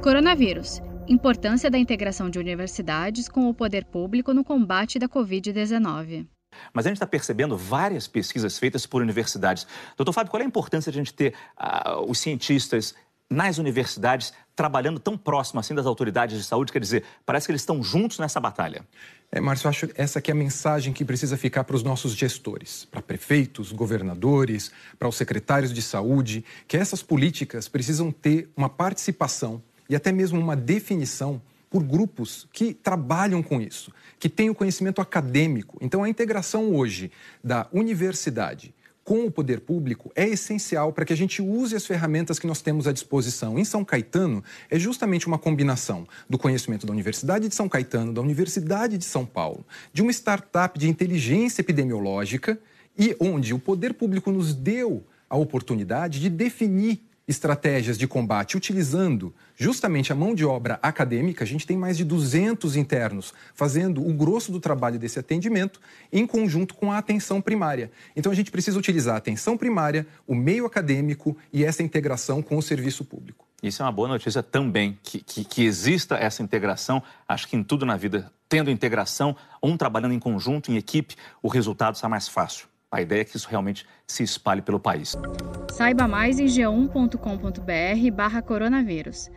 Coronavírus. Importância da integração de universidades com o poder público no combate da Covid-19. Mas a gente está percebendo várias pesquisas feitas por universidades. Doutor Fábio, qual é a importância de a gente ter uh, os cientistas nas universidades trabalhando tão próximo assim das autoridades de saúde? Quer dizer, parece que eles estão juntos nessa batalha. É, Márcio, eu acho que essa aqui é a mensagem que precisa ficar para os nossos gestores, para prefeitos, governadores, para os secretários de saúde, que essas políticas precisam ter uma participação e até mesmo uma definição por grupos que trabalham com isso, que têm o conhecimento acadêmico. Então, a integração hoje da universidade com o poder público é essencial para que a gente use as ferramentas que nós temos à disposição. Em São Caetano, é justamente uma combinação do conhecimento da Universidade de São Caetano, da Universidade de São Paulo, de uma startup de inteligência epidemiológica e onde o poder público nos deu a oportunidade de definir estratégias de combate utilizando justamente a mão de obra acadêmica. A gente tem mais de 200 internos fazendo o grosso do trabalho desse atendimento em conjunto com a atenção primária. Então a gente precisa utilizar a atenção primária, o meio acadêmico e essa integração com o serviço público. Isso é uma boa notícia também, que, que, que exista essa integração. Acho que em tudo na vida, tendo integração, um trabalhando em conjunto, em equipe, o resultado está mais fácil. A ideia é que isso realmente se espalhe pelo país. Saiba mais em g1.com.br barra coronavírus.